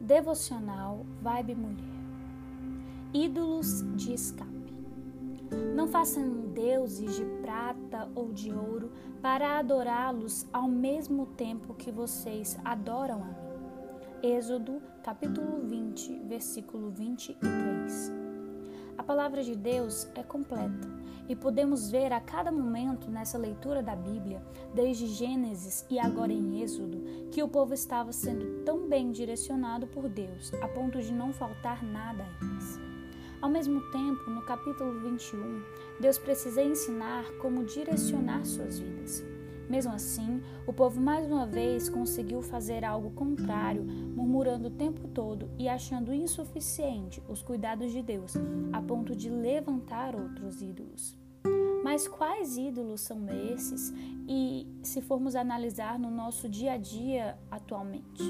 Devocional Vibe Mulher. Ídolos de escape. Não façam deuses de prata ou de ouro para adorá-los ao mesmo tempo que vocês adoram a mim. Êxodo, capítulo 20, versículo 23. A palavra de Deus é completa e podemos ver a cada momento nessa leitura da Bíblia, desde Gênesis e agora em Êxodo, que o povo estava sendo tão bem direcionado por Deus a ponto de não faltar nada a eles. Ao mesmo tempo, no capítulo 21, Deus precisa ensinar como direcionar suas vidas. Mesmo assim, o povo mais uma vez conseguiu fazer algo contrário, murmurando o tempo todo e achando insuficiente os cuidados de Deus, a ponto de levantar outros ídolos. Mas quais ídolos são esses e se formos analisar no nosso dia a dia atualmente?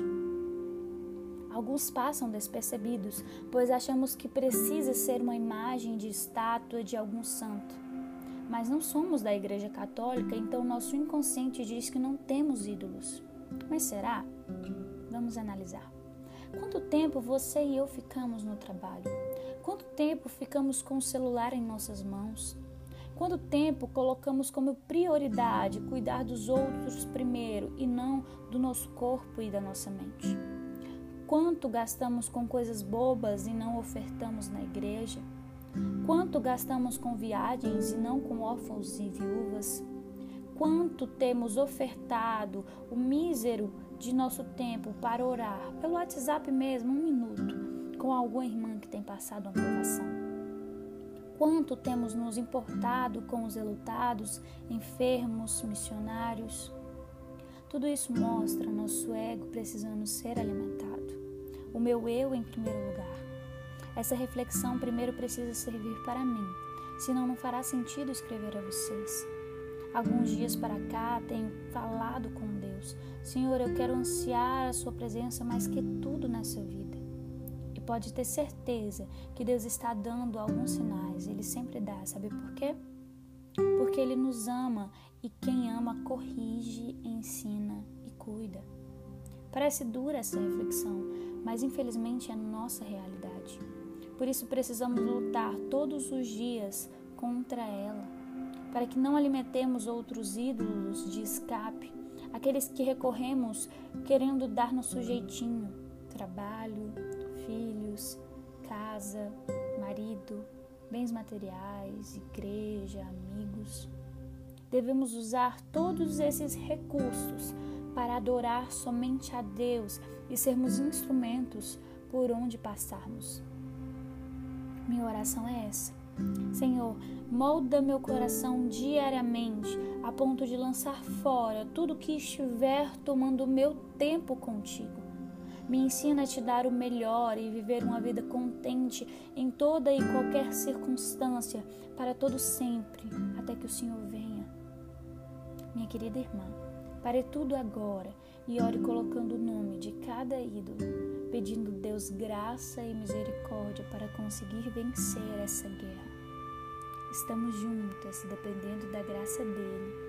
Alguns passam despercebidos, pois achamos que precisa ser uma imagem de estátua de algum santo mas não somos da Igreja Católica, então nosso inconsciente diz que não temos ídolos. Mas será? Vamos analisar. Quanto tempo você e eu ficamos no trabalho? Quanto tempo ficamos com o celular em nossas mãos? Quanto tempo colocamos como prioridade cuidar dos outros primeiro e não do nosso corpo e da nossa mente? Quanto gastamos com coisas bobas e não ofertamos na igreja? Quanto gastamos com viagens e não com órfãos e viúvas? Quanto temos ofertado o mísero de nosso tempo para orar, pelo WhatsApp mesmo, um minuto, com alguma irmã que tem passado uma provação? Quanto temos nos importado com os elutados, enfermos, missionários? Tudo isso mostra nosso ego precisando ser alimentado. O meu eu em primeiro lugar essa reflexão primeiro precisa servir para mim, senão não fará sentido escrever a vocês. Alguns dias para cá tenho falado com Deus: Senhor, eu quero ansiar a Sua presença mais que tudo nessa vida. E pode ter certeza que Deus está dando alguns sinais, Ele sempre dá, sabe por quê? Porque Ele nos ama e quem ama corrige, ensina e cuida. Parece dura essa reflexão, mas infelizmente é nossa realidade. Por isso precisamos lutar todos os dias contra ela, para que não alimentemos outros ídolos de escape, aqueles que recorremos querendo dar nosso jeitinho, trabalho, filhos, casa, marido, bens materiais, igreja, amigos. Devemos usar todos esses recursos para adorar somente a Deus e sermos instrumentos por onde passarmos. Minha oração é essa. Senhor, molda meu coração diariamente a ponto de lançar fora tudo que estiver tomando meu tempo contigo. Me ensina a te dar o melhor e viver uma vida contente em toda e qualquer circunstância, para todo sempre, até que o Senhor venha. Minha querida irmã, pare tudo agora e ore colocando o nome de cada ídolo pedindo Deus graça e misericórdia para conseguir vencer essa guerra. Estamos juntas, dependendo da graça dele.